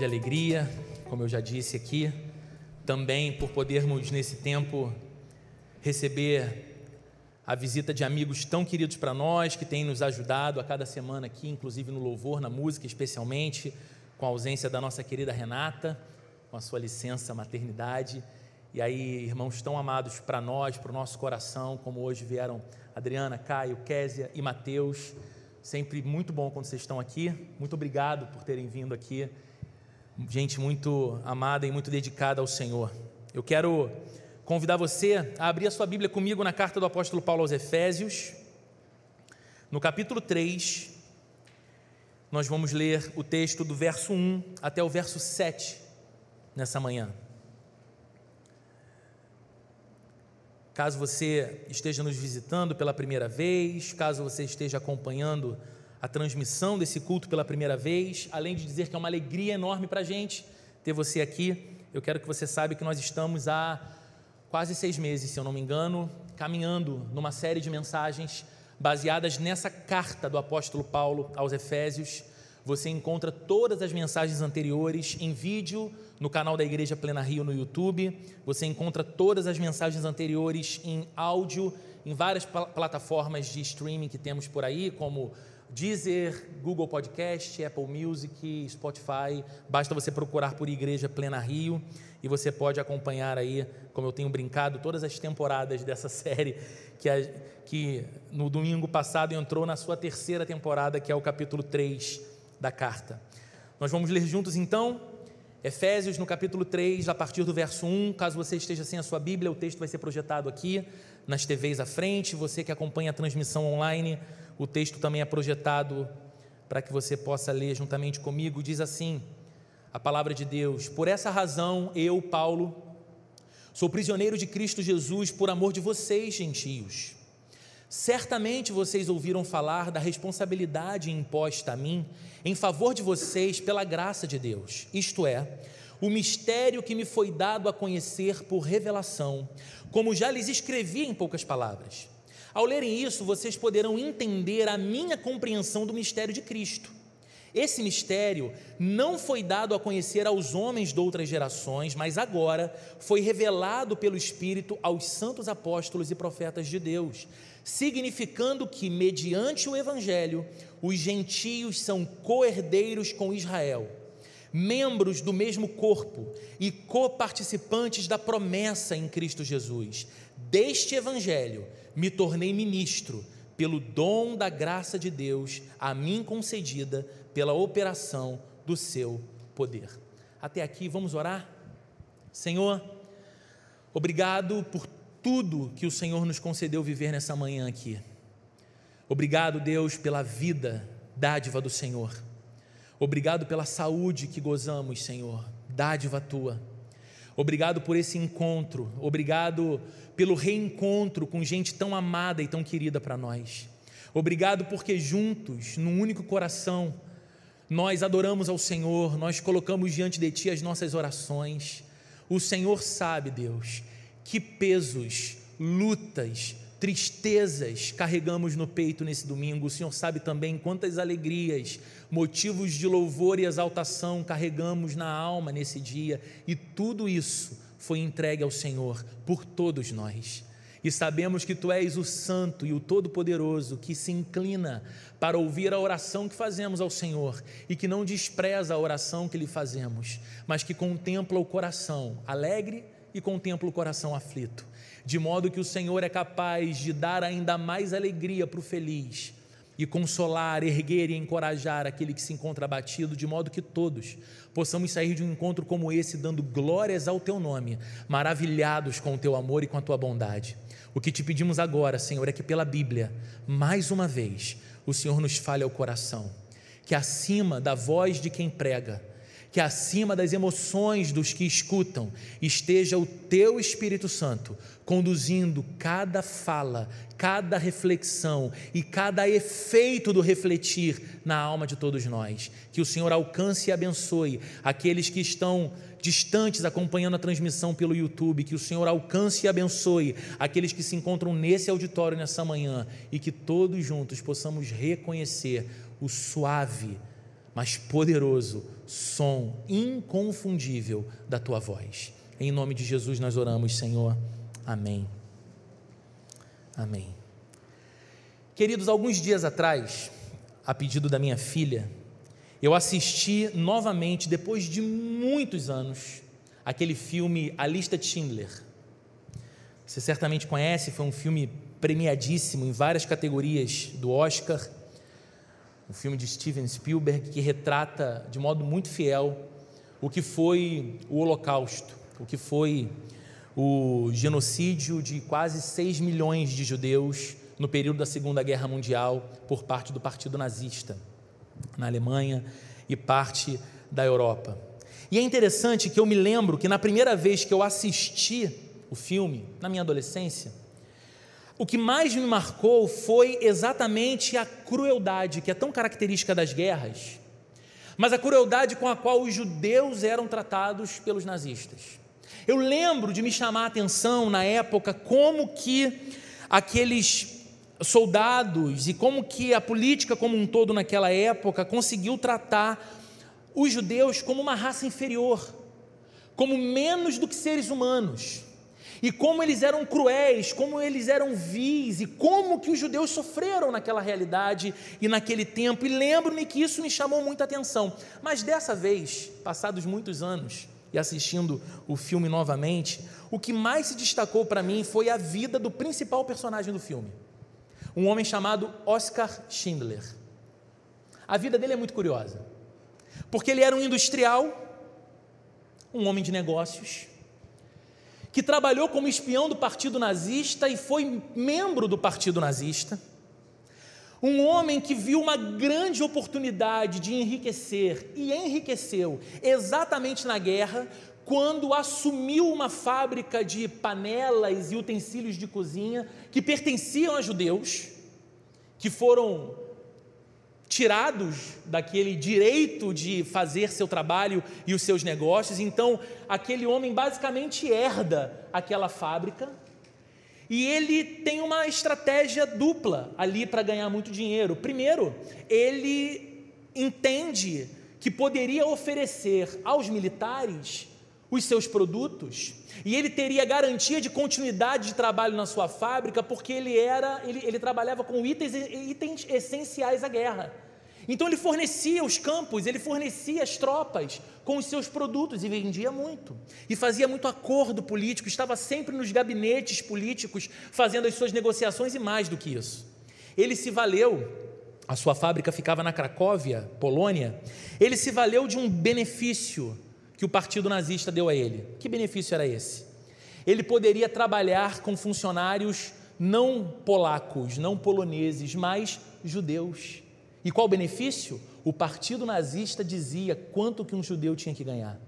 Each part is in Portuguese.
grande alegria, como eu já disse aqui, também por podermos nesse tempo receber a visita de amigos tão queridos para nós, que têm nos ajudado a cada semana aqui, inclusive no louvor, na música, especialmente com a ausência da nossa querida Renata, com a sua licença maternidade. E aí, irmãos tão amados para nós, para o nosso coração, como hoje vieram Adriana, Caio, Késia e Mateus. Sempre muito bom quando vocês estão aqui. Muito obrigado por terem vindo aqui. Gente muito amada e muito dedicada ao Senhor. Eu quero convidar você a abrir a sua Bíblia comigo na carta do apóstolo Paulo aos Efésios, no capítulo 3. Nós vamos ler o texto do verso 1 até o verso 7 nessa manhã. Caso você esteja nos visitando pela primeira vez, caso você esteja acompanhando a transmissão desse culto pela primeira vez, além de dizer que é uma alegria enorme para a gente ter você aqui, eu quero que você saiba que nós estamos há quase seis meses, se eu não me engano, caminhando numa série de mensagens baseadas nessa carta do apóstolo Paulo aos Efésios. Você encontra todas as mensagens anteriores em vídeo no canal da Igreja Plena Rio no YouTube. Você encontra todas as mensagens anteriores em áudio em várias plataformas de streaming que temos por aí, como Deezer, Google Podcast, Apple Music, Spotify. Basta você procurar por Igreja Plena Rio e você pode acompanhar aí, como eu tenho brincado, todas as temporadas dessa série que, a, que no domingo passado entrou na sua terceira temporada, que é o capítulo 3 da carta. Nós vamos ler juntos então Efésios, no capítulo 3, a partir do verso 1. Caso você esteja sem a sua Bíblia, o texto vai ser projetado aqui nas TVs à frente. Você que acompanha a transmissão online, o texto também é projetado para que você possa ler juntamente comigo. Diz assim: a palavra de Deus: Por essa razão, eu, Paulo, sou prisioneiro de Cristo Jesus por amor de vocês, gentios. Certamente vocês ouviram falar da responsabilidade imposta a mim em favor de vocês pela graça de Deus, isto é, o mistério que me foi dado a conhecer por revelação, como já lhes escrevi em poucas palavras. Ao lerem isso, vocês poderão entender a minha compreensão do mistério de Cristo. Esse mistério não foi dado a conhecer aos homens de outras gerações, mas agora foi revelado pelo Espírito aos santos apóstolos e profetas de Deus significando que, mediante o Evangelho, os gentios são co-herdeiros com Israel, membros do mesmo corpo e coparticipantes da promessa em Cristo Jesus. Deste Evangelho me tornei ministro, pelo dom da graça de Deus a mim concedida pela operação do seu poder. Até aqui, vamos orar? Senhor, obrigado por tudo que o Senhor nos concedeu viver nessa manhã aqui. Obrigado, Deus, pela vida, dádiva do Senhor. Obrigado pela saúde que gozamos, Senhor, dádiva tua. Obrigado por esse encontro, obrigado pelo reencontro com gente tão amada e tão querida para nós. Obrigado porque juntos, num único coração, nós adoramos ao Senhor, nós colocamos diante de Ti as nossas orações. O Senhor sabe, Deus, que pesos, lutas, tristezas carregamos no peito nesse domingo. O Senhor sabe também quantas alegrias, motivos de louvor e exaltação carregamos na alma nesse dia, e tudo isso foi entregue ao Senhor por todos nós. E sabemos que tu és o Santo e o Todo-Poderoso que se inclina para ouvir a oração que fazemos ao Senhor e que não despreza a oração que lhe fazemos, mas que contempla o coração alegre e contempla o coração aflito, de modo que o Senhor é capaz de dar ainda mais alegria para o feliz e consolar, erguer e encorajar aquele que se encontra abatido, de modo que todos possamos sair de um encontro como esse dando glórias ao teu nome, maravilhados com o teu amor e com a tua bondade. O que te pedimos agora, Senhor, é que pela Bíblia, mais uma vez, o Senhor nos fale ao coração, que acima da voz de quem prega, que acima das emoções dos que escutam esteja o teu Espírito Santo conduzindo cada fala, cada reflexão e cada efeito do refletir na alma de todos nós. Que o Senhor alcance e abençoe aqueles que estão distantes acompanhando a transmissão pelo YouTube, que o Senhor alcance e abençoe aqueles que se encontram nesse auditório nessa manhã e que todos juntos possamos reconhecer o suave mas poderoso som inconfundível da tua voz. Em nome de Jesus nós oramos, Senhor. Amém. Amém. Queridos, alguns dias atrás, a pedido da minha filha, eu assisti novamente, depois de muitos anos, aquele filme A Lista de Schindler. Você certamente conhece, foi um filme premiadíssimo em várias categorias do Oscar. Um filme de Steven Spielberg que retrata de modo muito fiel o que foi o Holocausto, o que foi o genocídio de quase 6 milhões de judeus no período da Segunda Guerra Mundial por parte do Partido Nazista na Alemanha e parte da Europa. E é interessante que eu me lembro que na primeira vez que eu assisti o filme, na minha adolescência, o que mais me marcou foi exatamente a crueldade que é tão característica das guerras, mas a crueldade com a qual os judeus eram tratados pelos nazistas. Eu lembro de me chamar a atenção na época como que aqueles soldados e como que a política como um todo naquela época conseguiu tratar os judeus como uma raça inferior, como menos do que seres humanos. E como eles eram cruéis, como eles eram vis, e como que os judeus sofreram naquela realidade e naquele tempo. E lembro-me que isso me chamou muita atenção. Mas dessa vez, passados muitos anos, e assistindo o filme novamente, o que mais se destacou para mim foi a vida do principal personagem do filme, um homem chamado Oscar Schindler. A vida dele é muito curiosa. Porque ele era um industrial, um homem de negócios, que trabalhou como espião do partido nazista e foi membro do partido nazista. Um homem que viu uma grande oportunidade de enriquecer e enriqueceu exatamente na guerra, quando assumiu uma fábrica de panelas e utensílios de cozinha que pertenciam a judeus, que foram tirados daquele direito de fazer seu trabalho e os seus negócios. Então, aquele homem basicamente herda aquela fábrica e ele tem uma estratégia dupla ali para ganhar muito dinheiro. Primeiro, ele entende que poderia oferecer aos militares os seus produtos e ele teria garantia de continuidade de trabalho na sua fábrica porque ele era ele, ele trabalhava com itens, itens essenciais à guerra. Então ele fornecia os campos, ele fornecia as tropas com os seus produtos e vendia muito. E fazia muito acordo político, estava sempre nos gabinetes políticos fazendo as suas negociações e mais do que isso. Ele se valeu, a sua fábrica ficava na Cracóvia, Polônia, ele se valeu de um benefício que o partido nazista deu a ele. Que benefício era esse? Ele poderia trabalhar com funcionários não polacos, não poloneses, mas judeus. E qual o benefício? O partido nazista dizia quanto que um judeu tinha que ganhar.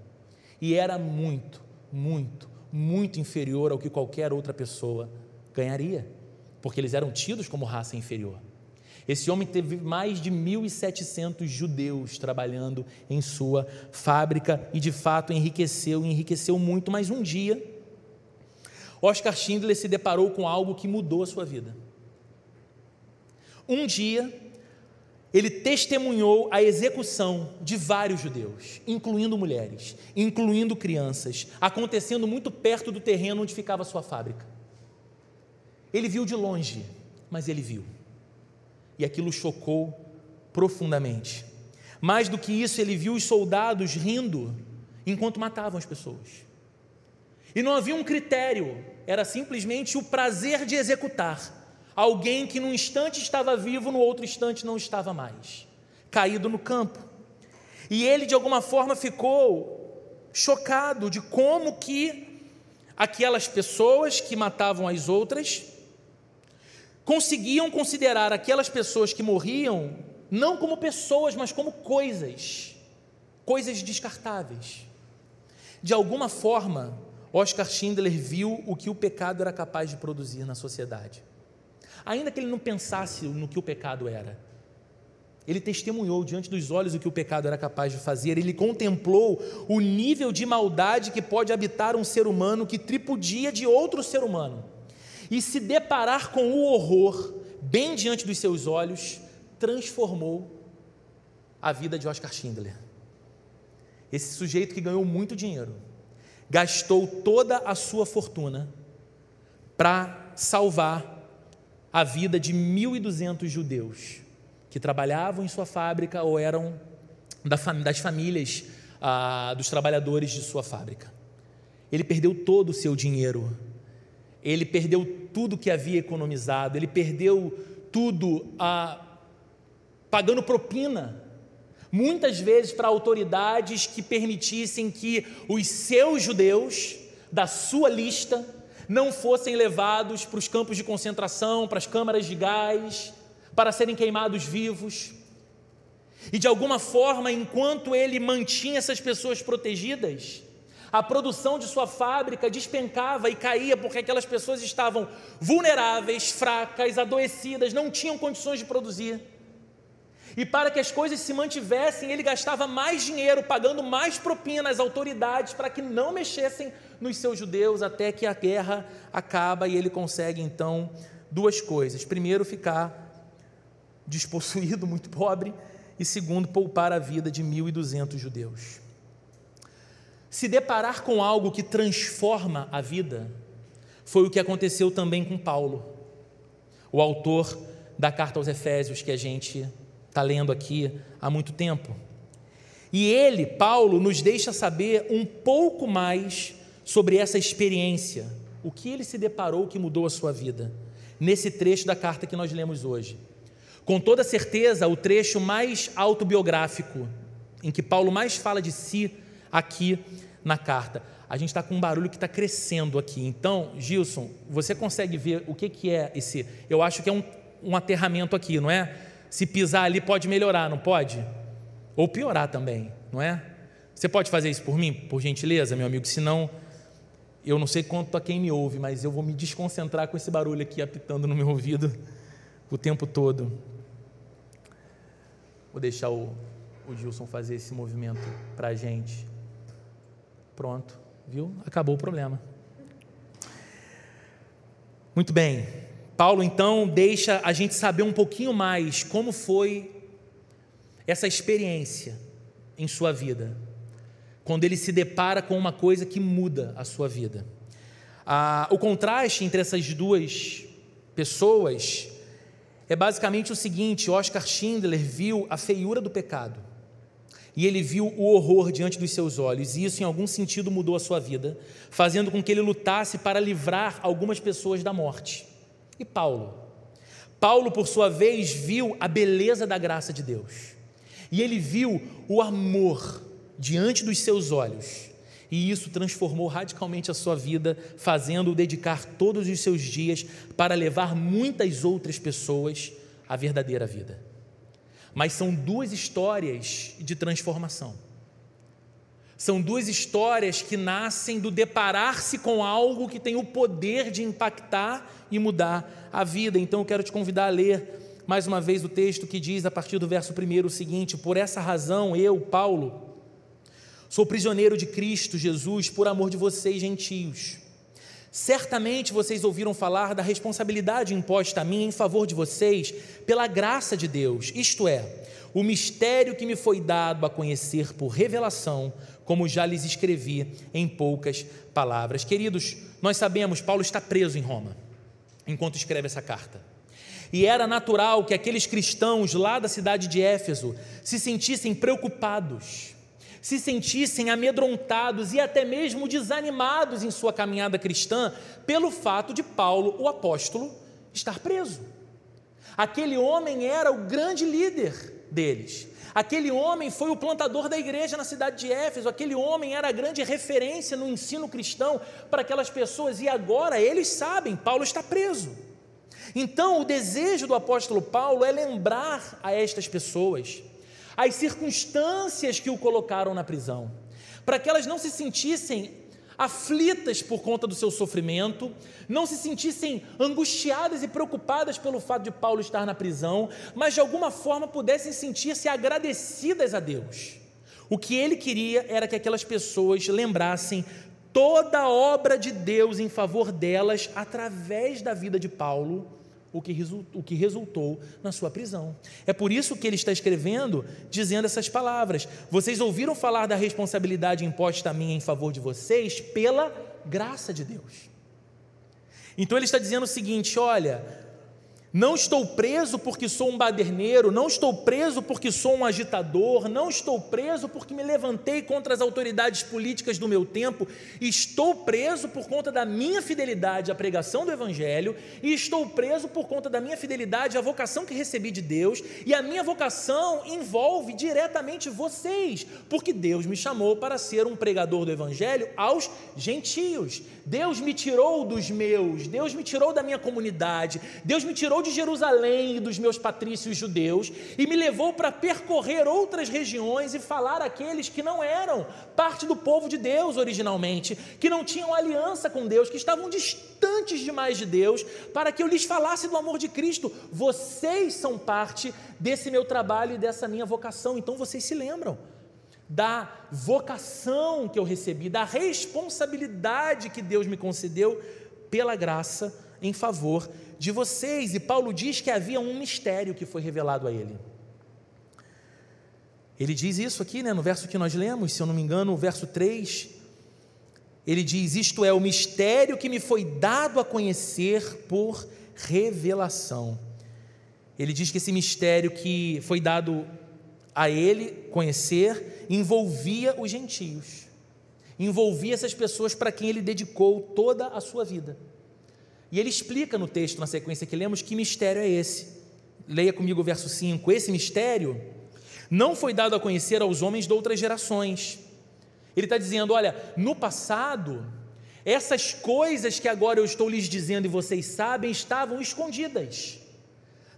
E era muito, muito, muito inferior ao que qualquer outra pessoa ganharia, porque eles eram tidos como raça inferior. Esse homem teve mais de 1.700 judeus trabalhando em sua fábrica e de fato enriqueceu, enriqueceu muito, mas um dia Oscar Schindler se deparou com algo que mudou a sua vida. Um dia, ele testemunhou a execução de vários judeus, incluindo mulheres, incluindo crianças, acontecendo muito perto do terreno onde ficava a sua fábrica. Ele viu de longe, mas ele viu e aquilo chocou profundamente. Mais do que isso, ele viu os soldados rindo enquanto matavam as pessoas. E não havia um critério, era simplesmente o prazer de executar alguém que num instante estava vivo, no outro instante não estava mais, caído no campo. E ele de alguma forma ficou chocado de como que aquelas pessoas que matavam as outras conseguiam considerar aquelas pessoas que morriam não como pessoas, mas como coisas, coisas descartáveis. De alguma forma, Oscar Schindler viu o que o pecado era capaz de produzir na sociedade. Ainda que ele não pensasse no que o pecado era, ele testemunhou diante dos olhos o que o pecado era capaz de fazer, ele contemplou o nível de maldade que pode habitar um ser humano que tripudia de outro ser humano e se deparar com o horror bem diante dos seus olhos, transformou a vida de Oscar Schindler. Esse sujeito que ganhou muito dinheiro, gastou toda a sua fortuna para salvar a vida de 1.200 judeus que trabalhavam em sua fábrica ou eram das famílias ah, dos trabalhadores de sua fábrica. Ele perdeu todo o seu dinheiro, ele perdeu tudo que havia economizado, ele perdeu tudo ah, pagando propina, muitas vezes para autoridades que permitissem que os seus judeus da sua lista não fossem levados para os campos de concentração, para as câmaras de gás, para serem queimados vivos. E de alguma forma, enquanto ele mantinha essas pessoas protegidas, a produção de sua fábrica despencava e caía porque aquelas pessoas estavam vulneráveis, fracas, adoecidas, não tinham condições de produzir. E para que as coisas se mantivessem, ele gastava mais dinheiro, pagando mais propina às autoridades para que não mexessem nos seus judeus até que a guerra acaba e ele consegue então duas coisas: primeiro, ficar despossuído, muito pobre, e segundo, poupar a vida de 1.200 judeus. Se deparar com algo que transforma a vida, foi o que aconteceu também com Paulo, o autor da carta aos Efésios que a gente está lendo aqui há muito tempo. E ele, Paulo, nos deixa saber um pouco mais sobre essa experiência, o que ele se deparou que mudou a sua vida, nesse trecho da carta que nós lemos hoje. Com toda certeza, o trecho mais autobiográfico, em que Paulo mais fala de si aqui na carta. A gente está com um barulho que está crescendo aqui. Então, Gilson, você consegue ver o que, que é esse? Eu acho que é um, um aterramento aqui, não é? Se pisar ali pode melhorar, não pode? Ou piorar também, não é? Você pode fazer isso por mim, por gentileza, meu amigo? Senão, eu não sei quanto a quem me ouve, mas eu vou me desconcentrar com esse barulho aqui apitando no meu ouvido o tempo todo. Vou deixar o, o Gilson fazer esse movimento para a gente. Pronto, viu? Acabou o problema. Muito bem. Paulo então deixa a gente saber um pouquinho mais como foi essa experiência em sua vida, quando ele se depara com uma coisa que muda a sua vida. Ah, o contraste entre essas duas pessoas é basicamente o seguinte: Oscar Schindler viu a feiura do pecado e ele viu o horror diante dos seus olhos, e isso em algum sentido mudou a sua vida, fazendo com que ele lutasse para livrar algumas pessoas da morte. E Paulo? Paulo, por sua vez, viu a beleza da graça de Deus, e ele viu o amor diante dos seus olhos, e isso transformou radicalmente a sua vida, fazendo-o dedicar todos os seus dias para levar muitas outras pessoas à verdadeira vida. Mas são duas histórias de transformação. São duas histórias que nascem do deparar-se com algo que tem o poder de impactar e mudar a vida. Então eu quero te convidar a ler mais uma vez o texto que diz, a partir do verso 1, o seguinte: Por essa razão, eu, Paulo, Sou prisioneiro de Cristo Jesus por amor de vocês, gentios. Certamente vocês ouviram falar da responsabilidade imposta a mim em favor de vocês pela graça de Deus, isto é, o mistério que me foi dado a conhecer por revelação, como já lhes escrevi em poucas palavras. Queridos, nós sabemos, Paulo está preso em Roma enquanto escreve essa carta. E era natural que aqueles cristãos lá da cidade de Éfeso se sentissem preocupados se sentissem amedrontados e até mesmo desanimados em sua caminhada cristã pelo fato de Paulo, o apóstolo, estar preso. Aquele homem era o grande líder deles. Aquele homem foi o plantador da igreja na cidade de Éfeso, aquele homem era a grande referência no ensino cristão para aquelas pessoas, e agora eles sabem, Paulo está preso. Então, o desejo do apóstolo Paulo é lembrar a estas pessoas as circunstâncias que o colocaram na prisão, para que elas não se sentissem aflitas por conta do seu sofrimento, não se sentissem angustiadas e preocupadas pelo fato de Paulo estar na prisão, mas de alguma forma pudessem sentir-se agradecidas a Deus. O que ele queria era que aquelas pessoas lembrassem toda a obra de Deus em favor delas através da vida de Paulo o que, o que resultou na sua prisão. É por isso que ele está escrevendo, dizendo essas palavras. Vocês ouviram falar da responsabilidade imposta a mim em favor de vocês pela graça de Deus. Então ele está dizendo o seguinte: olha, não estou preso porque sou um baderneiro, não estou preso porque sou um agitador, não estou preso porque me levantei contra as autoridades políticas do meu tempo, estou preso por conta da minha fidelidade à pregação do Evangelho e estou preso por conta da minha fidelidade à vocação que recebi de Deus, e a minha vocação envolve diretamente vocês, porque Deus me chamou para ser um pregador do Evangelho aos gentios. Deus me tirou dos meus, Deus me tirou da minha comunidade, Deus me tirou de Jerusalém e dos meus patrícios judeus e me levou para percorrer outras regiões e falar àqueles que não eram parte do povo de Deus originalmente, que não tinham aliança com Deus, que estavam distantes demais de Deus, para que eu lhes falasse do amor de Cristo. Vocês são parte desse meu trabalho e dessa minha vocação, então vocês se lembram da vocação que eu recebi, da responsabilidade que Deus me concedeu pela graça em favor de vocês. E Paulo diz que havia um mistério que foi revelado a ele. Ele diz isso aqui, né, no verso que nós lemos, se eu não me engano, o verso 3. Ele diz: Isto é o mistério que me foi dado a conhecer por revelação. Ele diz que esse mistério que foi dado a ele conhecer envolvia os gentios, envolvia essas pessoas para quem ele dedicou toda a sua vida. E ele explica no texto, na sequência que lemos, que mistério é esse. Leia comigo o verso 5. Esse mistério não foi dado a conhecer aos homens de outras gerações. Ele está dizendo: olha, no passado, essas coisas que agora eu estou lhes dizendo e vocês sabem estavam escondidas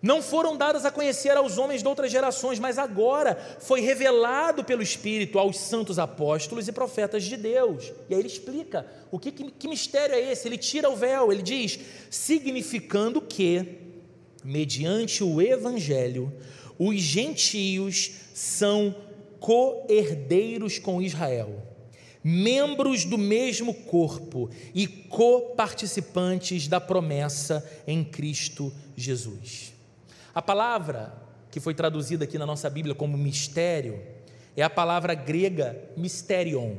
não foram dadas a conhecer aos homens de outras gerações, mas agora foi revelado pelo Espírito aos santos apóstolos e profetas de Deus. E aí ele explica o que, que, que mistério é esse. Ele tira o véu, ele diz: significando que, mediante o Evangelho, os gentios são co-herdeiros com Israel, membros do mesmo corpo e co-participantes da promessa em Cristo Jesus. A palavra que foi traduzida aqui na nossa Bíblia como mistério é a palavra grega mysterion.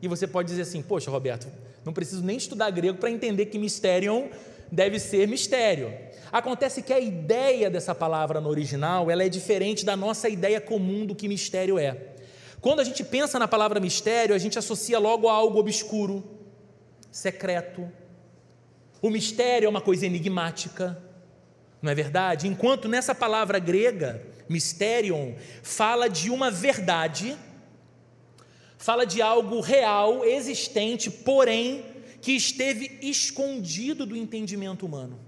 E você pode dizer assim: Poxa, Roberto, não preciso nem estudar grego para entender que mysterion deve ser mistério. Acontece que a ideia dessa palavra no original ela é diferente da nossa ideia comum do que mistério é. Quando a gente pensa na palavra mistério, a gente associa logo a algo obscuro, secreto. O mistério é uma coisa enigmática não é verdade? Enquanto nessa palavra grega, mysterion, fala de uma verdade, fala de algo real, existente, porém que esteve escondido do entendimento humano.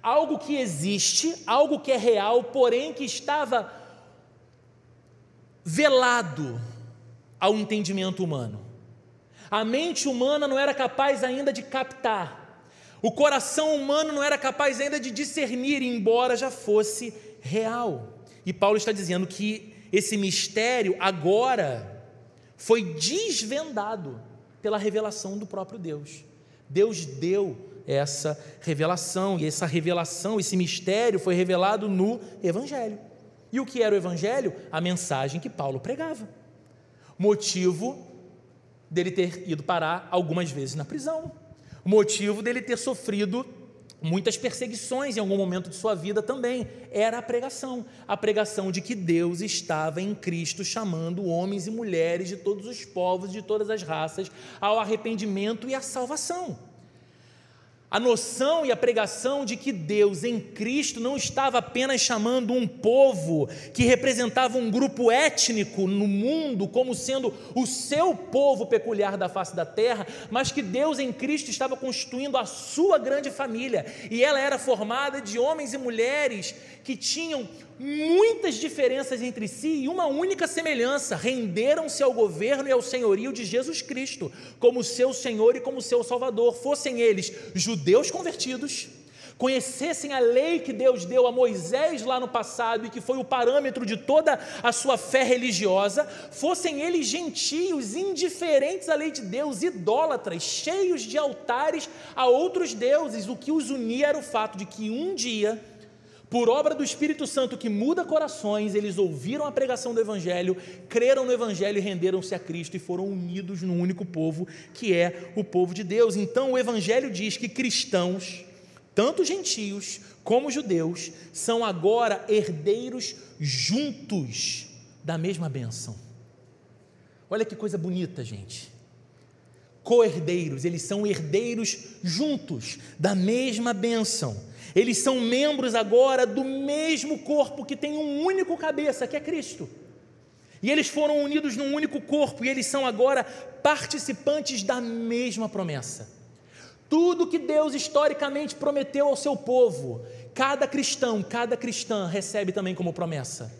Algo que existe, algo que é real, porém que estava velado ao entendimento humano. A mente humana não era capaz ainda de captar o coração humano não era capaz ainda de discernir, embora já fosse real. E Paulo está dizendo que esse mistério agora foi desvendado pela revelação do próprio Deus. Deus deu essa revelação, e essa revelação, esse mistério foi revelado no Evangelho. E o que era o Evangelho? A mensagem que Paulo pregava. Motivo dele ter ido parar algumas vezes na prisão motivo dele ter sofrido muitas perseguições em algum momento de sua vida também. Era a pregação, a pregação de que Deus estava em Cristo chamando homens e mulheres de todos os povos, de todas as raças, ao arrependimento e à salvação a noção e a pregação de que Deus em Cristo não estava apenas chamando um povo que representava um grupo étnico no mundo como sendo o seu povo peculiar da face da terra, mas que Deus em Cristo estava constituindo a sua grande família. E ela era formada de homens e mulheres que tinham muitas diferenças entre si e uma única semelhança: renderam-se ao governo e ao senhorio de Jesus Cristo, como seu Senhor e como seu Salvador, fossem eles judeus convertidos, conhecessem a lei que Deus deu a Moisés lá no passado e que foi o parâmetro de toda a sua fé religiosa, fossem eles gentios, indiferentes à lei de Deus, idólatras, cheios de altares a outros deuses. O que os unia era o fato de que um dia por obra do Espírito Santo que muda corações, eles ouviram a pregação do Evangelho, creram no Evangelho e renderam-se a Cristo e foram unidos no único povo que é o povo de Deus. Então o Evangelho diz que cristãos, tanto gentios como judeus, são agora herdeiros juntos da mesma bênção. Olha que coisa bonita, gente. Co-herdeiros, eles são herdeiros juntos da mesma bênção. Eles são membros agora do mesmo corpo que tem um único cabeça, que é Cristo. E eles foram unidos num único corpo e eles são agora participantes da mesma promessa. Tudo que Deus historicamente prometeu ao seu povo, cada cristão, cada cristã recebe também como promessa: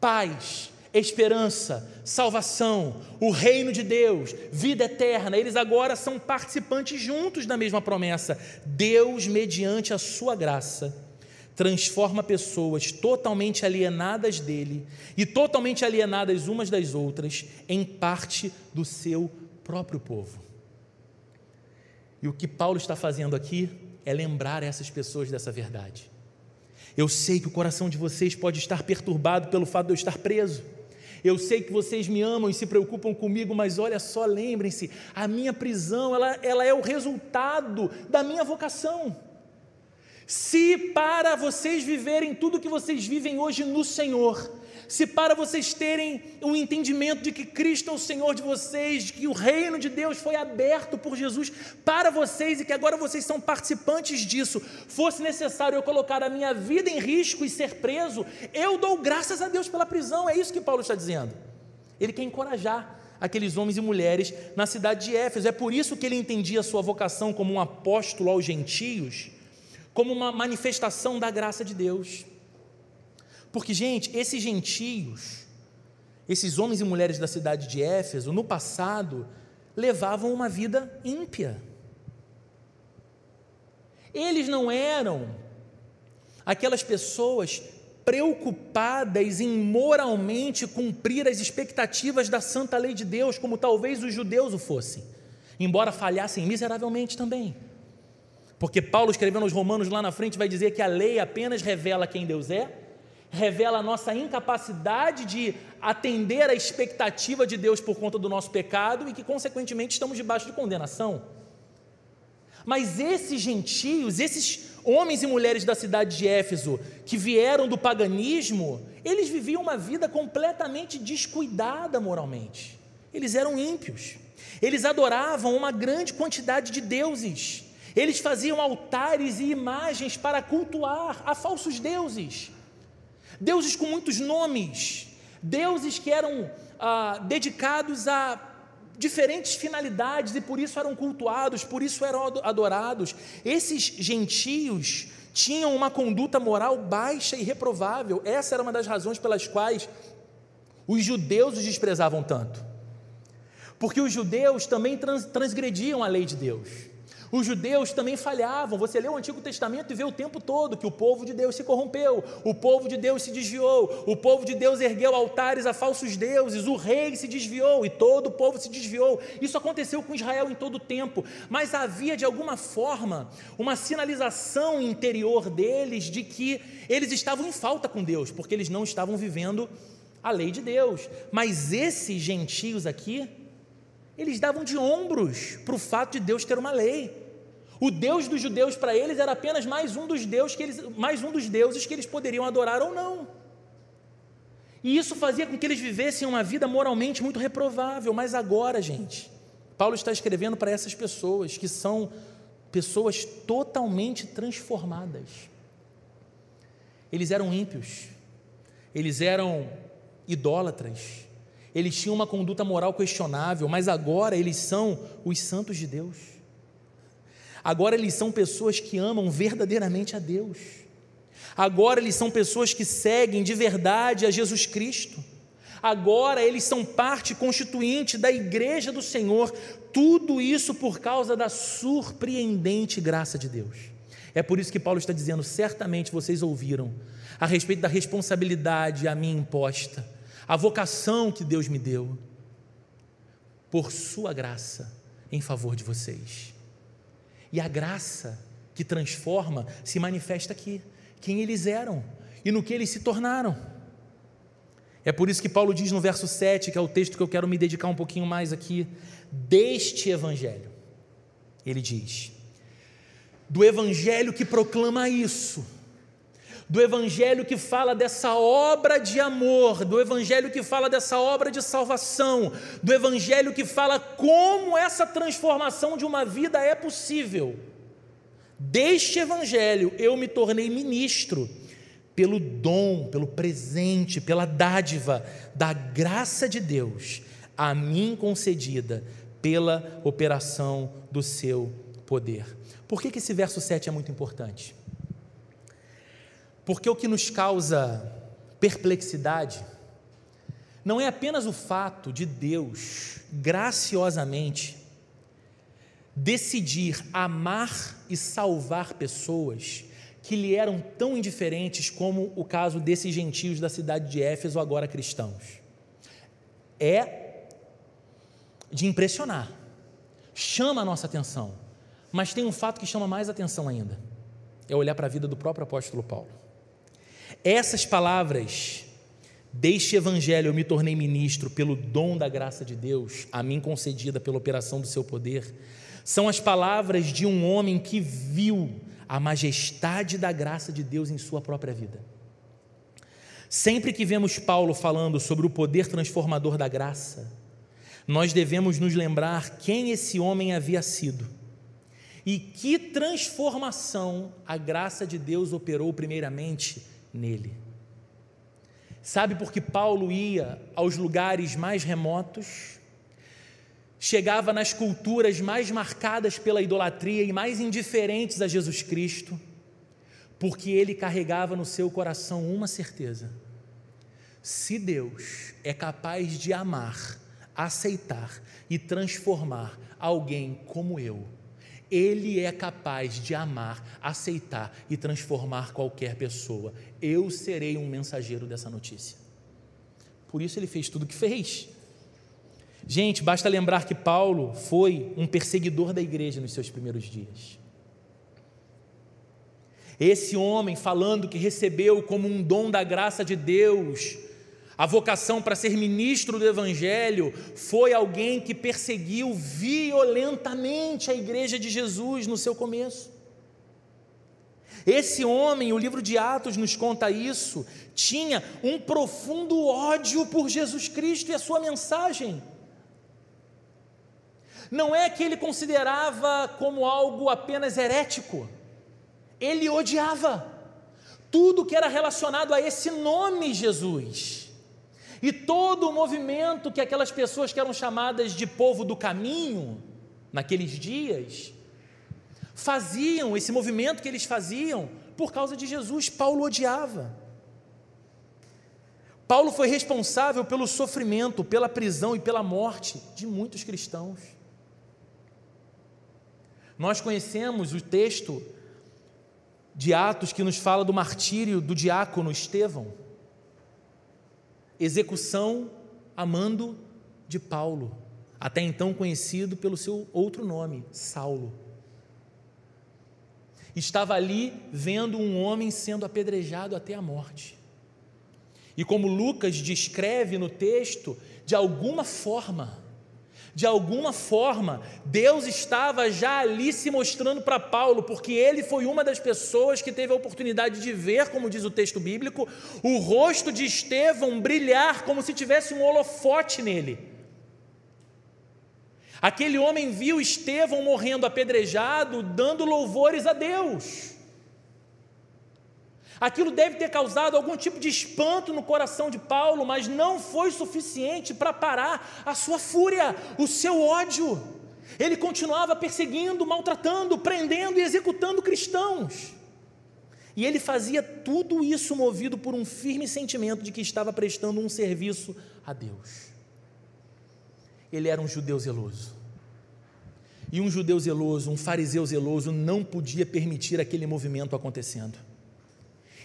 paz, esperança, salvação, o reino de Deus, vida eterna. Eles agora são participantes juntos da mesma promessa. Deus, mediante a sua graça, transforma pessoas totalmente alienadas dele e totalmente alienadas umas das outras em parte do seu próprio povo. E o que Paulo está fazendo aqui é lembrar essas pessoas dessa verdade. Eu sei que o coração de vocês pode estar perturbado pelo fato de eu estar preso. Eu sei que vocês me amam e se preocupam comigo, mas olha só, lembrem-se, a minha prisão, ela, ela é o resultado da minha vocação. Se para vocês viverem tudo que vocês vivem hoje no Senhor, se para vocês terem um entendimento de que Cristo é o Senhor de vocês, de que o reino de Deus foi aberto por Jesus para vocês e que agora vocês são participantes disso, fosse necessário eu colocar a minha vida em risco e ser preso, eu dou graças a Deus pela prisão, é isso que Paulo está dizendo. Ele quer encorajar aqueles homens e mulheres na cidade de Éfeso, é por isso que ele entendia a sua vocação como um apóstolo aos gentios, como uma manifestação da graça de Deus. Porque, gente, esses gentios, esses homens e mulheres da cidade de Éfeso, no passado, levavam uma vida ímpia. Eles não eram aquelas pessoas preocupadas em moralmente cumprir as expectativas da santa lei de Deus, como talvez os judeus o fossem, embora falhassem miseravelmente também. Porque Paulo, escrevendo aos Romanos lá na frente, vai dizer que a lei apenas revela quem Deus é revela a nossa incapacidade de atender à expectativa de Deus por conta do nosso pecado e que, consequentemente, estamos debaixo de condenação. Mas esses gentios, esses homens e mulheres da cidade de Éfeso, que vieram do paganismo, eles viviam uma vida completamente descuidada moralmente. Eles eram ímpios. Eles adoravam uma grande quantidade de deuses. Eles faziam altares e imagens para cultuar a falsos deuses deuses com muitos nomes, deuses que eram ah, dedicados a diferentes finalidades e por isso eram cultuados, por isso eram adorados. Esses gentios tinham uma conduta moral baixa e reprovável. Essa era uma das razões pelas quais os judeus os desprezavam tanto. Porque os judeus também transgrediam a lei de Deus. Os judeus também falhavam. Você lê o Antigo Testamento e vê o tempo todo que o povo de Deus se corrompeu, o povo de Deus se desviou, o povo de Deus ergueu altares a falsos deuses, o rei se desviou e todo o povo se desviou. Isso aconteceu com Israel em todo o tempo, mas havia de alguma forma uma sinalização interior deles de que eles estavam em falta com Deus, porque eles não estavam vivendo a lei de Deus. Mas esses gentios aqui, eles davam de ombros para o fato de Deus ter uma lei. O Deus dos judeus para eles era apenas mais um dos deuses que eles, mais um dos deuses que eles poderiam adorar ou não. E isso fazia com que eles vivessem uma vida moralmente muito reprovável. Mas agora, gente, Paulo está escrevendo para essas pessoas que são pessoas totalmente transformadas. Eles eram ímpios, eles eram idólatras, eles tinham uma conduta moral questionável, mas agora eles são os santos de Deus. Agora eles são pessoas que amam verdadeiramente a Deus. Agora eles são pessoas que seguem de verdade a Jesus Cristo. Agora eles são parte constituinte da igreja do Senhor. Tudo isso por causa da surpreendente graça de Deus. É por isso que Paulo está dizendo: certamente vocês ouviram a respeito da responsabilidade a mim imposta, a vocação que Deus me deu, por Sua graça em favor de vocês. E a graça que transforma se manifesta aqui, quem eles eram e no que eles se tornaram. É por isso que Paulo diz no verso 7, que é o texto que eu quero me dedicar um pouquinho mais aqui, deste evangelho. Ele diz: do evangelho que proclama isso, do evangelho que fala dessa obra de amor, do evangelho que fala dessa obra de salvação, do evangelho que fala como essa transformação de uma vida é possível. Deste evangelho eu me tornei ministro pelo dom, pelo presente, pela dádiva da graça de Deus a mim concedida pela operação do seu poder. Por que, que esse verso 7 é muito importante? Porque o que nos causa perplexidade não é apenas o fato de Deus graciosamente decidir amar e salvar pessoas que lhe eram tão indiferentes como o caso desses gentios da cidade de Éfeso, agora cristãos. É de impressionar, chama a nossa atenção, mas tem um fato que chama mais atenção ainda: é olhar para a vida do próprio apóstolo Paulo. Essas palavras, deste evangelho eu me tornei ministro pelo dom da graça de Deus, a mim concedida pela operação do seu poder, são as palavras de um homem que viu a majestade da graça de Deus em sua própria vida. Sempre que vemos Paulo falando sobre o poder transformador da graça, nós devemos nos lembrar quem esse homem havia sido e que transformação a graça de Deus operou primeiramente nele. Sabe por que Paulo ia aos lugares mais remotos, chegava nas culturas mais marcadas pela idolatria e mais indiferentes a Jesus Cristo, porque ele carregava no seu coração uma certeza: se Deus é capaz de amar, aceitar e transformar alguém como eu, ele é capaz de amar, aceitar e transformar qualquer pessoa. Eu serei um mensageiro dessa notícia. Por isso ele fez tudo o que fez. Gente, basta lembrar que Paulo foi um perseguidor da igreja nos seus primeiros dias. Esse homem falando que recebeu como um dom da graça de Deus a vocação para ser ministro do Evangelho, foi alguém que perseguiu violentamente a igreja de Jesus no seu começo. Esse homem, o livro de Atos nos conta isso, tinha um profundo ódio por Jesus Cristo e a sua mensagem. Não é que ele considerava como algo apenas herético, ele odiava tudo que era relacionado a esse nome Jesus. E todo o movimento que aquelas pessoas que eram chamadas de povo do caminho, naqueles dias, faziam, esse movimento que eles faziam, por causa de Jesus, Paulo odiava. Paulo foi responsável pelo sofrimento, pela prisão e pela morte de muitos cristãos. Nós conhecemos o texto de Atos que nos fala do martírio do diácono Estevão, execução a mando de Paulo, até então conhecido pelo seu outro nome, Saulo. Estava ali vendo um homem sendo apedrejado até a morte. E como Lucas descreve no texto, de alguma forma, de alguma forma, Deus estava já ali se mostrando para Paulo, porque ele foi uma das pessoas que teve a oportunidade de ver, como diz o texto bíblico, o rosto de Estevão brilhar como se tivesse um holofote nele. Aquele homem viu Estevão morrendo apedrejado, dando louvores a Deus. Aquilo deve ter causado algum tipo de espanto no coração de Paulo, mas não foi suficiente para parar a sua fúria, o seu ódio. Ele continuava perseguindo, maltratando, prendendo e executando cristãos. E ele fazia tudo isso movido por um firme sentimento de que estava prestando um serviço a Deus. Ele era um judeu zeloso. E um judeu zeloso, um fariseu zeloso, não podia permitir aquele movimento acontecendo.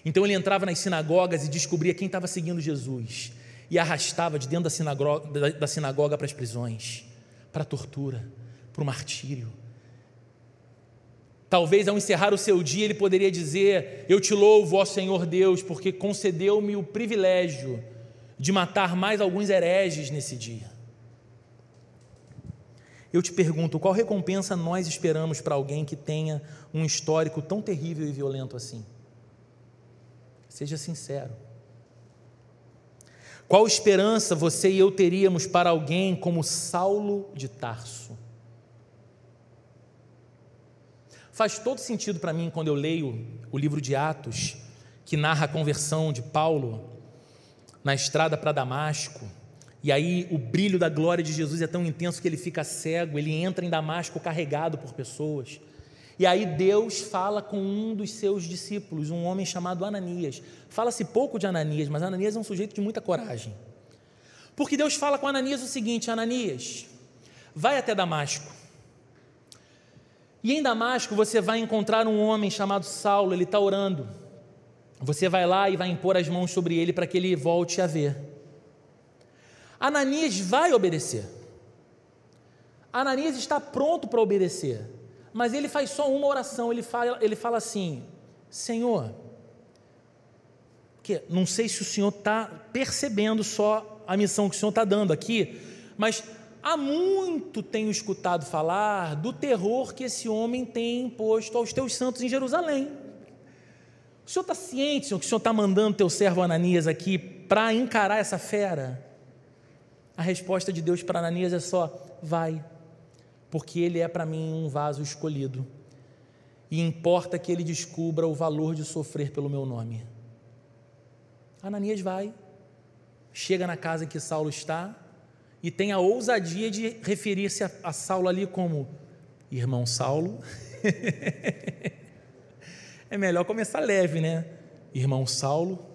Então ele entrava nas sinagogas e descobria quem estava seguindo Jesus e arrastava de dentro da sinagoga, da sinagoga para as prisões, para a tortura, para o martírio. Talvez ao encerrar o seu dia ele poderia dizer: Eu te louvo, ó Senhor Deus, porque concedeu-me o privilégio de matar mais alguns hereges nesse dia. Eu te pergunto, qual recompensa nós esperamos para alguém que tenha um histórico tão terrível e violento assim? Seja sincero. Qual esperança você e eu teríamos para alguém como Saulo de Tarso? Faz todo sentido para mim quando eu leio o livro de Atos, que narra a conversão de Paulo na estrada para Damasco. E aí o brilho da glória de Jesus é tão intenso que ele fica cego, ele entra em Damasco carregado por pessoas. E aí Deus fala com um dos seus discípulos, um homem chamado Ananias. Fala-se pouco de Ananias, mas Ananias é um sujeito de muita coragem. Porque Deus fala com Ananias o seguinte: Ananias, vai até Damasco. E em Damasco você vai encontrar um homem chamado Saulo, ele está orando. Você vai lá e vai impor as mãos sobre ele para que ele volte a ver. Ananias vai obedecer. Ananias está pronto para obedecer, mas ele faz só uma oração. Ele fala, ele fala assim: Senhor, que não sei se o Senhor está percebendo só a missão que o Senhor está dando aqui, mas há muito tenho escutado falar do terror que esse homem tem imposto aos teus santos em Jerusalém. O Senhor está ciente, Senhor, que o Senhor está mandando teu servo Ananias aqui para encarar essa fera? A resposta de Deus para Ananias é só: vai, porque ele é para mim um vaso escolhido, e importa que ele descubra o valor de sofrer pelo meu nome. Ananias vai, chega na casa que Saulo está e tem a ousadia de referir-se a, a Saulo ali como irmão Saulo. é melhor começar leve, né? Irmão Saulo,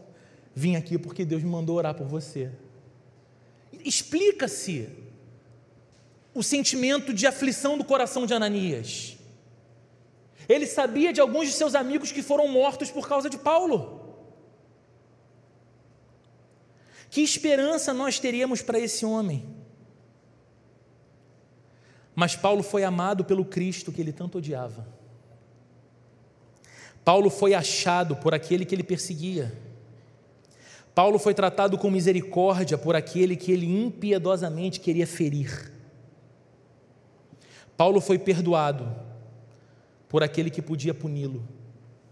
vim aqui porque Deus me mandou orar por você. Explica-se o sentimento de aflição do coração de Ananias. Ele sabia de alguns de seus amigos que foram mortos por causa de Paulo. Que esperança nós teríamos para esse homem? Mas Paulo foi amado pelo Cristo que ele tanto odiava. Paulo foi achado por aquele que ele perseguia. Paulo foi tratado com misericórdia por aquele que ele impiedosamente queria ferir. Paulo foi perdoado por aquele que podia puni-lo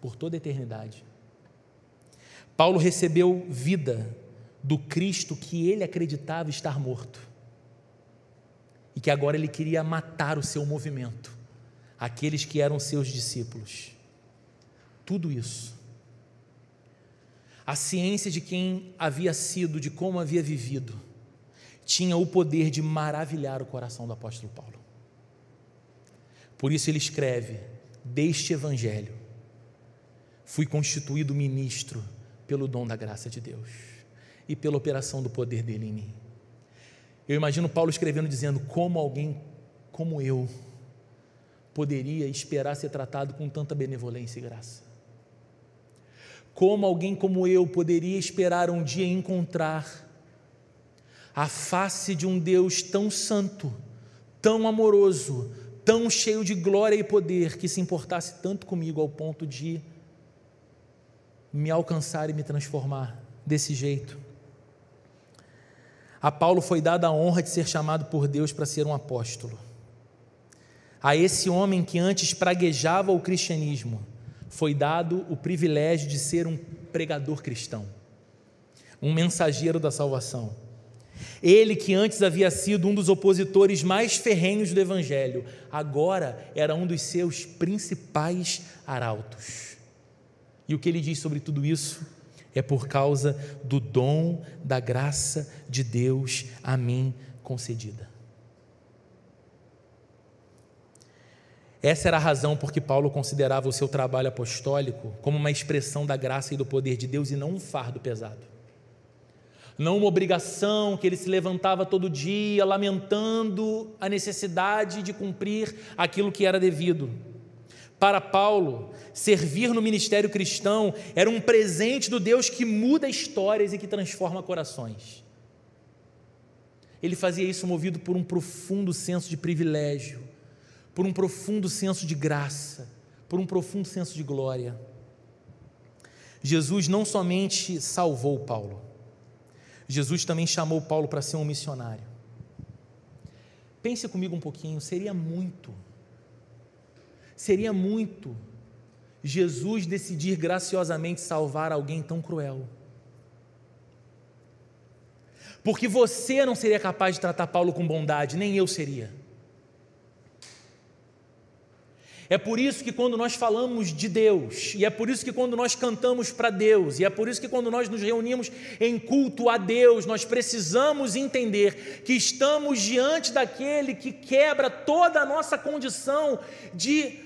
por toda a eternidade. Paulo recebeu vida do Cristo que ele acreditava estar morto e que agora ele queria matar o seu movimento, aqueles que eram seus discípulos. Tudo isso. A ciência de quem havia sido, de como havia vivido, tinha o poder de maravilhar o coração do apóstolo Paulo. Por isso ele escreve: Deste evangelho fui constituído ministro pelo dom da graça de Deus e pela operação do poder dele em mim. Eu imagino Paulo escrevendo dizendo: Como alguém como eu poderia esperar ser tratado com tanta benevolência e graça? Como alguém como eu poderia esperar um dia encontrar a face de um Deus tão santo, tão amoroso, tão cheio de glória e poder, que se importasse tanto comigo ao ponto de me alcançar e me transformar desse jeito? A Paulo foi dada a honra de ser chamado por Deus para ser um apóstolo. A esse homem que antes praguejava o cristianismo, foi dado o privilégio de ser um pregador cristão, um mensageiro da salvação. Ele que antes havia sido um dos opositores mais ferrenhos do Evangelho, agora era um dos seus principais arautos. E o que ele diz sobre tudo isso? é por causa do dom da graça de Deus a mim concedida. Essa era a razão por que Paulo considerava o seu trabalho apostólico como uma expressão da graça e do poder de Deus e não um fardo pesado. Não uma obrigação que ele se levantava todo dia lamentando a necessidade de cumprir aquilo que era devido. Para Paulo, servir no ministério cristão era um presente do Deus que muda histórias e que transforma corações. Ele fazia isso movido por um profundo senso de privilégio, por um profundo senso de graça, por um profundo senso de glória. Jesus não somente salvou Paulo, Jesus também chamou Paulo para ser um missionário. Pense comigo um pouquinho, seria muito, seria muito Jesus decidir graciosamente salvar alguém tão cruel. Porque você não seria capaz de tratar Paulo com bondade, nem eu seria. É por isso que quando nós falamos de Deus, e é por isso que quando nós cantamos para Deus, e é por isso que quando nós nos reunimos em culto a Deus, nós precisamos entender que estamos diante daquele que quebra toda a nossa condição de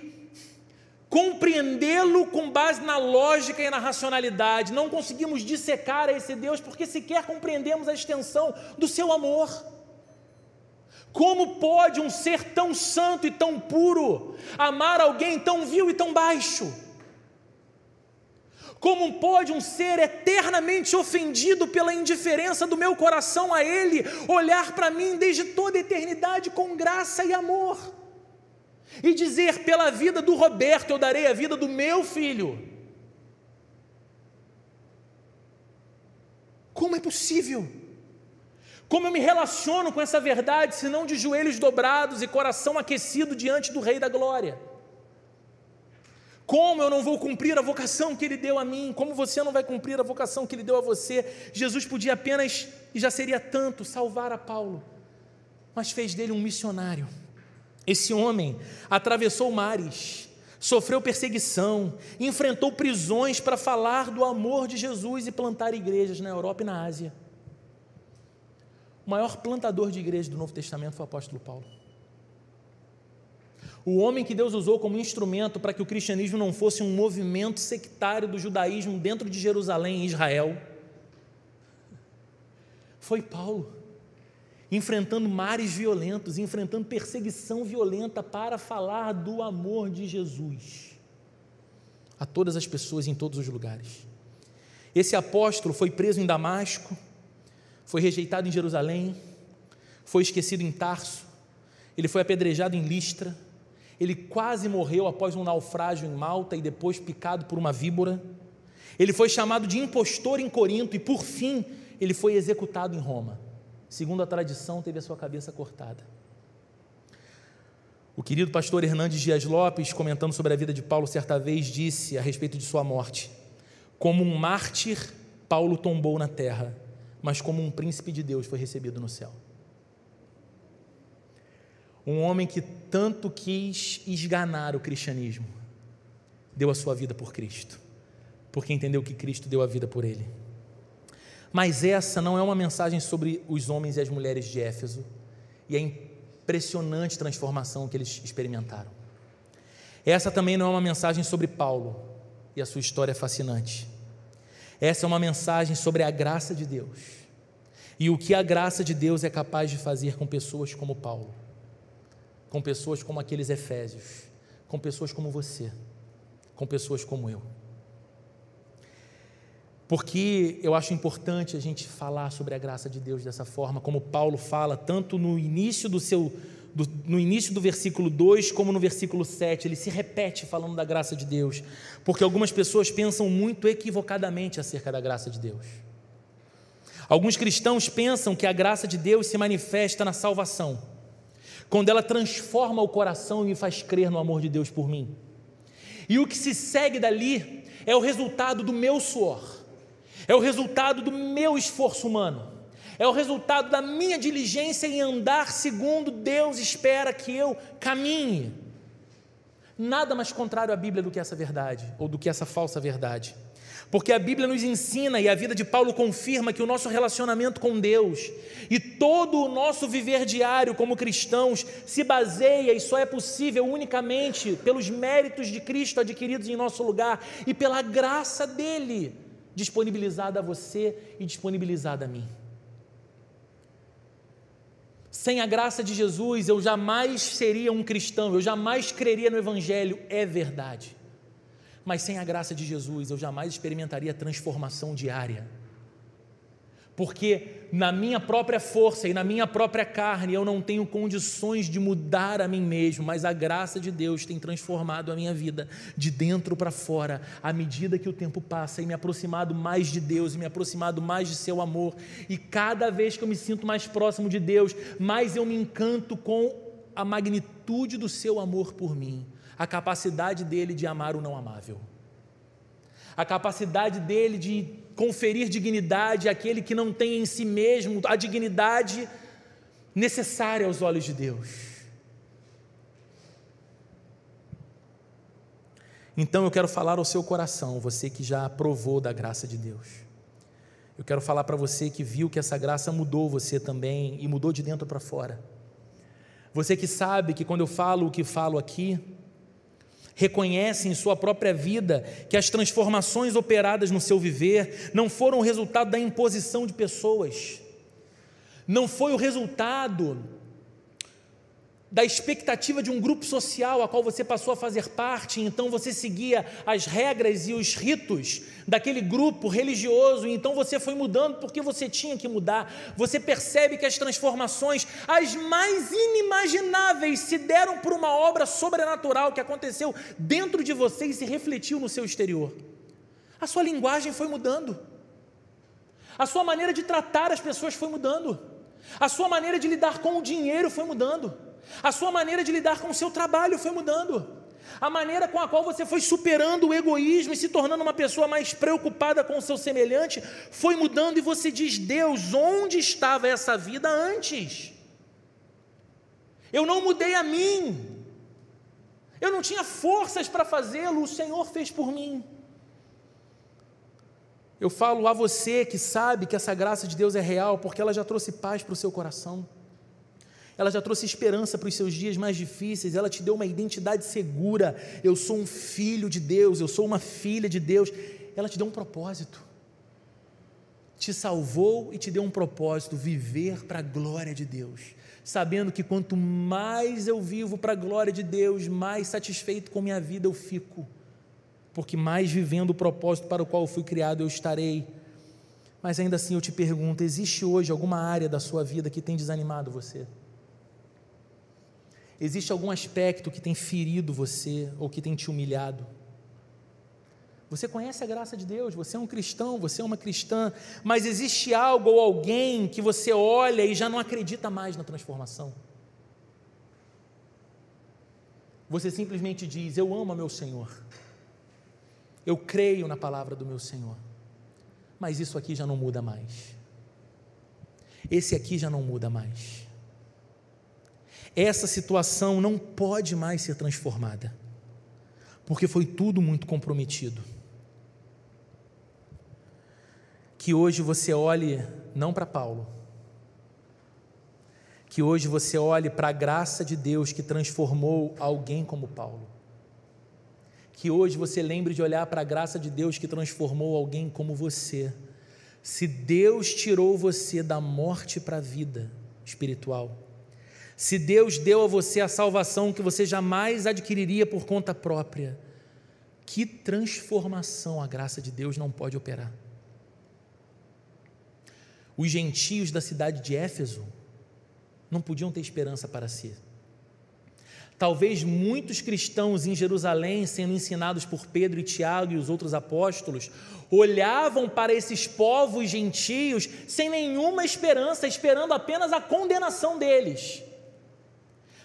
compreendê-lo com base na lógica e na racionalidade. Não conseguimos dissecar a esse Deus porque sequer compreendemos a extensão do seu amor. Como pode um ser tão santo e tão puro amar alguém tão vil e tão baixo? Como pode um ser eternamente ofendido pela indiferença do meu coração a Ele olhar para mim desde toda a eternidade com graça e amor? E dizer: pela vida do Roberto eu darei a vida do meu filho. Como é possível? Como eu me relaciono com essa verdade, se não de joelhos dobrados e coração aquecido diante do Rei da Glória? Como eu não vou cumprir a vocação que Ele deu a mim? Como você não vai cumprir a vocação que Ele deu a você? Jesus podia apenas, e já seria tanto, salvar a Paulo, mas fez dele um missionário. Esse homem atravessou mares, sofreu perseguição, enfrentou prisões para falar do amor de Jesus e plantar igrejas na Europa e na Ásia. O maior plantador de igreja do Novo Testamento foi o apóstolo Paulo. O homem que Deus usou como instrumento para que o cristianismo não fosse um movimento sectário do judaísmo dentro de Jerusalém, Israel, foi Paulo, enfrentando mares violentos, enfrentando perseguição violenta para falar do amor de Jesus a todas as pessoas em todos os lugares. Esse apóstolo foi preso em Damasco, foi rejeitado em Jerusalém, foi esquecido em Tarso, ele foi apedrejado em Listra, ele quase morreu após um naufrágio em Malta e depois picado por uma víbora. Ele foi chamado de impostor em Corinto e, por fim, ele foi executado em Roma. Segundo a tradição, teve a sua cabeça cortada. O querido pastor Hernandes Dias Lopes, comentando sobre a vida de Paulo, certa vez disse a respeito de sua morte: Como um mártir, Paulo tombou na terra mas como um príncipe de Deus foi recebido no céu. Um homem que tanto quis esganar o cristianismo, deu a sua vida por Cristo, porque entendeu que Cristo deu a vida por ele. Mas essa não é uma mensagem sobre os homens e as mulheres de Éfeso e a impressionante transformação que eles experimentaram. Essa também não é uma mensagem sobre Paulo e a sua história fascinante. Essa é uma mensagem sobre a graça de Deus e o que a graça de Deus é capaz de fazer com pessoas como Paulo, com pessoas como aqueles Efésios, com pessoas como você, com pessoas como eu. Porque eu acho importante a gente falar sobre a graça de Deus dessa forma, como Paulo fala, tanto no início do seu do, no início do versículo 2, como no versículo 7, ele se repete falando da graça de Deus, porque algumas pessoas pensam muito equivocadamente acerca da graça de Deus. Alguns cristãos pensam que a graça de Deus se manifesta na salvação, quando ela transforma o coração e me faz crer no amor de Deus por mim. E o que se segue dali é o resultado do meu suor, é o resultado do meu esforço humano é o resultado da minha diligência em andar segundo Deus espera que eu caminhe. Nada mais contrário à Bíblia do que essa verdade, ou do que essa falsa verdade. Porque a Bíblia nos ensina e a vida de Paulo confirma que o nosso relacionamento com Deus e todo o nosso viver diário como cristãos se baseia e só é possível unicamente pelos méritos de Cristo adquiridos em nosso lugar e pela graça dele disponibilizada a você e disponibilizada a mim. Sem a graça de Jesus, eu jamais seria um cristão, eu jamais creria no Evangelho, é verdade. Mas sem a graça de Jesus, eu jamais experimentaria transformação diária porque na minha própria força e na minha própria carne eu não tenho condições de mudar a mim mesmo, mas a graça de Deus tem transformado a minha vida de dentro para fora, à medida que o tempo passa e me aproximado mais de Deus, e me aproximado mais de seu amor, e cada vez que eu me sinto mais próximo de Deus, mais eu me encanto com a magnitude do seu amor por mim, a capacidade dele de amar o não amável. A capacidade dele de conferir dignidade àquele que não tem em si mesmo a dignidade necessária aos olhos de Deus. Então eu quero falar ao seu coração, você que já provou da graça de Deus. Eu quero falar para você que viu que essa graça mudou você também e mudou de dentro para fora. Você que sabe que quando eu falo o que falo aqui, reconhece em sua própria vida que as transformações operadas no seu viver não foram resultado da imposição de pessoas, não foi o resultado da expectativa de um grupo social a qual você passou a fazer parte, então você seguia as regras e os ritos daquele grupo religioso, então você foi mudando porque você tinha que mudar. Você percebe que as transformações, as mais inimagináveis, se deram por uma obra sobrenatural que aconteceu dentro de você e se refletiu no seu exterior. A sua linguagem foi mudando, a sua maneira de tratar as pessoas foi mudando, a sua maneira de lidar com o dinheiro foi mudando. A sua maneira de lidar com o seu trabalho foi mudando. A maneira com a qual você foi superando o egoísmo e se tornando uma pessoa mais preocupada com o seu semelhante foi mudando e você diz: Deus, onde estava essa vida antes? Eu não mudei a mim. Eu não tinha forças para fazê-lo, o Senhor fez por mim. Eu falo a você que sabe que essa graça de Deus é real, porque ela já trouxe paz para o seu coração ela já trouxe esperança para os seus dias mais difíceis, ela te deu uma identidade segura. Eu sou um filho de Deus, eu sou uma filha de Deus. Ela te deu um propósito, te salvou e te deu um propósito: viver para a glória de Deus. Sabendo que quanto mais eu vivo para a glória de Deus, mais satisfeito com minha vida eu fico, porque mais vivendo o propósito para o qual fui criado eu estarei. Mas ainda assim eu te pergunto: existe hoje alguma área da sua vida que tem desanimado você? Existe algum aspecto que tem ferido você ou que tem te humilhado? Você conhece a graça de Deus, você é um cristão, você é uma cristã, mas existe algo ou alguém que você olha e já não acredita mais na transformação. Você simplesmente diz: Eu amo meu Senhor, eu creio na palavra do meu Senhor, mas isso aqui já não muda mais. Esse aqui já não muda mais essa situação não pode mais ser transformada, porque foi tudo muito comprometido. Que hoje você olhe não para Paulo, que hoje você olhe para a graça de Deus que transformou alguém como Paulo. Que hoje você lembre de olhar para a graça de Deus que transformou alguém como você. Se Deus tirou você da morte para a vida espiritual, se Deus deu a você a salvação que você jamais adquiriria por conta própria, que transformação a graça de Deus não pode operar? Os gentios da cidade de Éfeso não podiam ter esperança para si. Talvez muitos cristãos em Jerusalém, sendo ensinados por Pedro e Tiago e os outros apóstolos, olhavam para esses povos gentios sem nenhuma esperança, esperando apenas a condenação deles.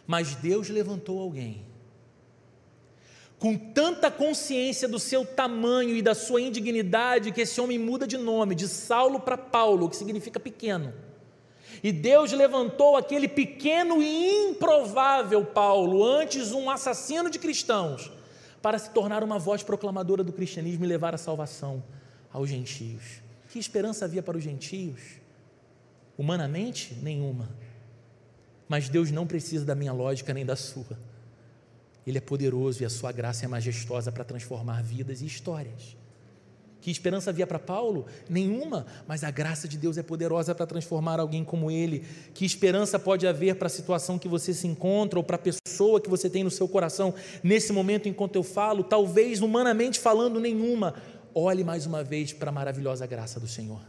Mas Deus levantou alguém com tanta consciência do seu tamanho e da sua indignidade que esse homem muda de nome, de Saulo para Paulo, que significa pequeno. E Deus levantou aquele pequeno e improvável Paulo, antes um assassino de cristãos, para se tornar uma voz proclamadora do cristianismo e levar a salvação aos gentios. Que esperança havia para os gentios? Humanamente, nenhuma. Mas Deus não precisa da minha lógica nem da sua. Ele é poderoso e a sua graça é majestosa para transformar vidas e histórias. Que esperança havia para Paulo? Nenhuma, mas a graça de Deus é poderosa para transformar alguém como ele. Que esperança pode haver para a situação que você se encontra ou para a pessoa que você tem no seu coração nesse momento enquanto eu falo? Talvez humanamente falando, nenhuma. Olhe mais uma vez para a maravilhosa graça do Senhor.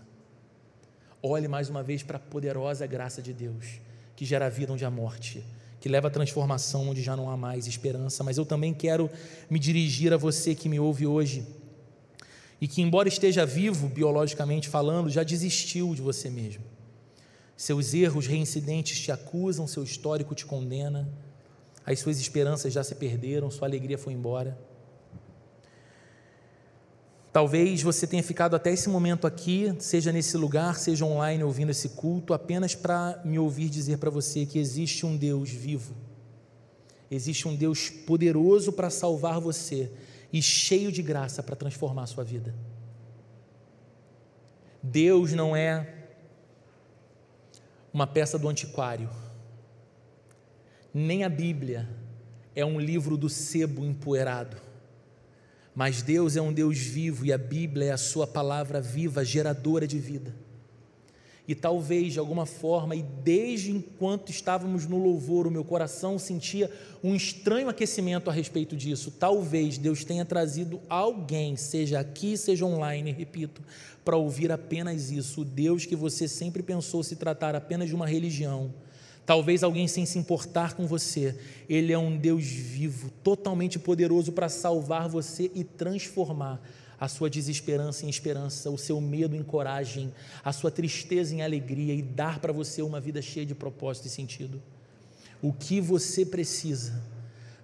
Olhe mais uma vez para a poderosa graça de Deus, que gera vida onde há morte, que leva a transformação onde já não há mais esperança. Mas eu também quero me dirigir a você que me ouve hoje e que, embora esteja vivo biologicamente falando, já desistiu de você mesmo. Seus erros reincidentes te acusam, seu histórico te condena, as suas esperanças já se perderam, sua alegria foi embora. Talvez você tenha ficado até esse momento aqui, seja nesse lugar, seja online ouvindo esse culto, apenas para me ouvir dizer para você que existe um Deus vivo, existe um Deus poderoso para salvar você e cheio de graça para transformar a sua vida. Deus não é uma peça do antiquário, nem a Bíblia é um livro do sebo empoeirado mas Deus é um Deus vivo e a Bíblia é a sua palavra viva, geradora de vida. E talvez, de alguma forma, e desde enquanto estávamos no louvor, o meu coração sentia um estranho aquecimento a respeito disso. Talvez Deus tenha trazido alguém, seja aqui, seja online, repito, para ouvir apenas isso. O Deus que você sempre pensou se tratar apenas de uma religião Talvez alguém sem se importar com você. Ele é um Deus vivo, totalmente poderoso para salvar você e transformar a sua desesperança em esperança, o seu medo em coragem, a sua tristeza em alegria e dar para você uma vida cheia de propósito e sentido. O que você precisa?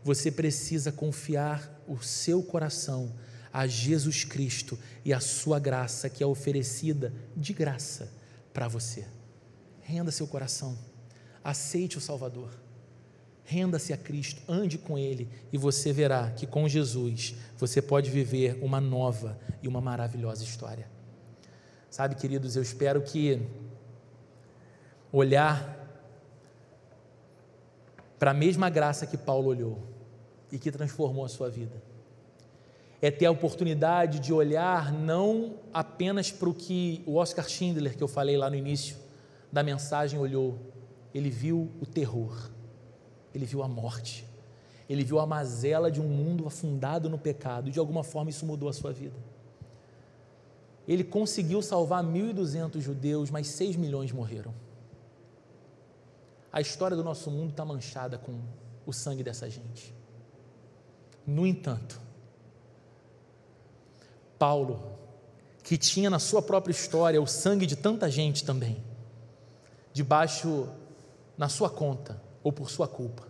Você precisa confiar o seu coração a Jesus Cristo e a sua graça que é oferecida de graça para você. Renda seu coração. Aceite o Salvador. Renda-se a Cristo, ande com Ele e você verá que com Jesus você pode viver uma nova e uma maravilhosa história. Sabe, queridos, eu espero que olhar para a mesma graça que Paulo olhou e que transformou a sua vida é ter a oportunidade de olhar não apenas para o que o Oscar Schindler, que eu falei lá no início da mensagem, olhou, ele viu o terror, ele viu a morte, ele viu a mazela de um mundo afundado no pecado, e de alguma forma isso mudou a sua vida. Ele conseguiu salvar 1.200 judeus, mas 6 milhões morreram. A história do nosso mundo está manchada com o sangue dessa gente. No entanto, Paulo, que tinha na sua própria história o sangue de tanta gente também, debaixo na sua conta ou por sua culpa.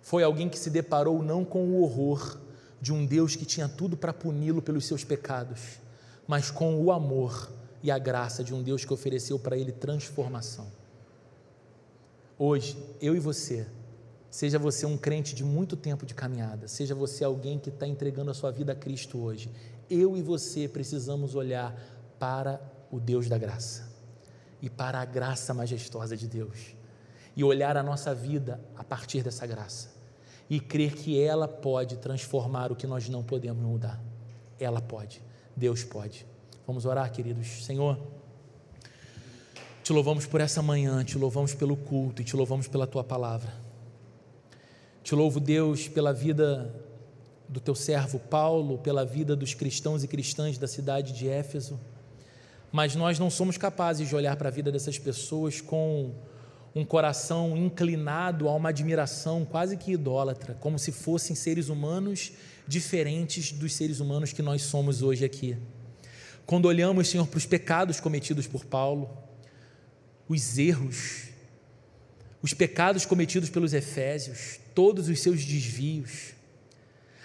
Foi alguém que se deparou não com o horror de um Deus que tinha tudo para puni-lo pelos seus pecados, mas com o amor e a graça de um Deus que ofereceu para ele transformação. Hoje, eu e você, seja você um crente de muito tempo de caminhada, seja você alguém que está entregando a sua vida a Cristo hoje, eu e você precisamos olhar para o Deus da graça e para a graça majestosa de Deus e olhar a nossa vida a partir dessa graça e crer que ela pode transformar o que nós não podemos mudar. Ela pode, Deus pode. Vamos orar, queridos. Senhor, te louvamos por essa manhã, te louvamos pelo culto e te louvamos pela tua palavra. Te louvo, Deus, pela vida do teu servo Paulo, pela vida dos cristãos e cristãs da cidade de Éfeso. Mas nós não somos capazes de olhar para a vida dessas pessoas com um coração inclinado a uma admiração quase que idólatra, como se fossem seres humanos diferentes dos seres humanos que nós somos hoje aqui. Quando olhamos, Senhor, para os pecados cometidos por Paulo, os erros, os pecados cometidos pelos Efésios, todos os seus desvios,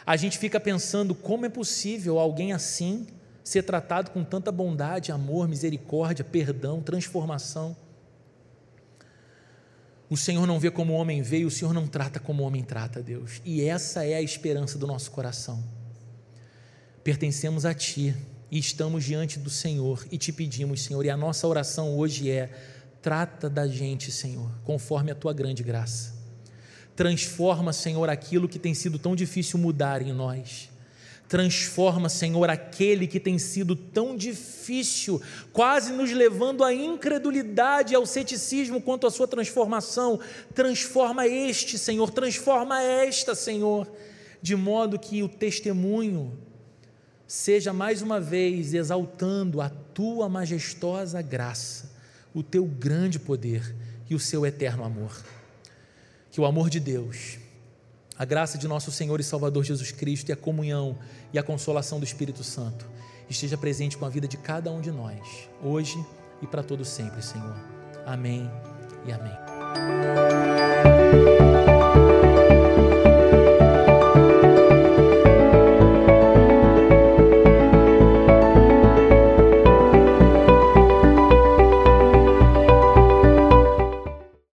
a gente fica pensando como é possível alguém assim ser tratado com tanta bondade, amor, misericórdia, perdão, transformação. O Senhor não vê como o homem vê e o Senhor não trata como o homem trata, Deus. E essa é a esperança do nosso coração. Pertencemos a Ti e estamos diante do Senhor e te pedimos, Senhor, e a nossa oração hoje é: trata da gente, Senhor, conforme a Tua grande graça. Transforma, Senhor, aquilo que tem sido tão difícil mudar em nós. Transforma, Senhor, aquele que tem sido tão difícil, quase nos levando à incredulidade ao ceticismo quanto à sua transformação. Transforma este, Senhor, transforma esta, Senhor, de modo que o testemunho seja mais uma vez exaltando a tua majestosa graça, o teu grande poder e o seu eterno amor. Que o amor de Deus a graça de nosso Senhor e Salvador Jesus Cristo e a comunhão e a consolação do Espírito Santo esteja presente com a vida de cada um de nós, hoje e para todo sempre, Senhor. Amém e amém.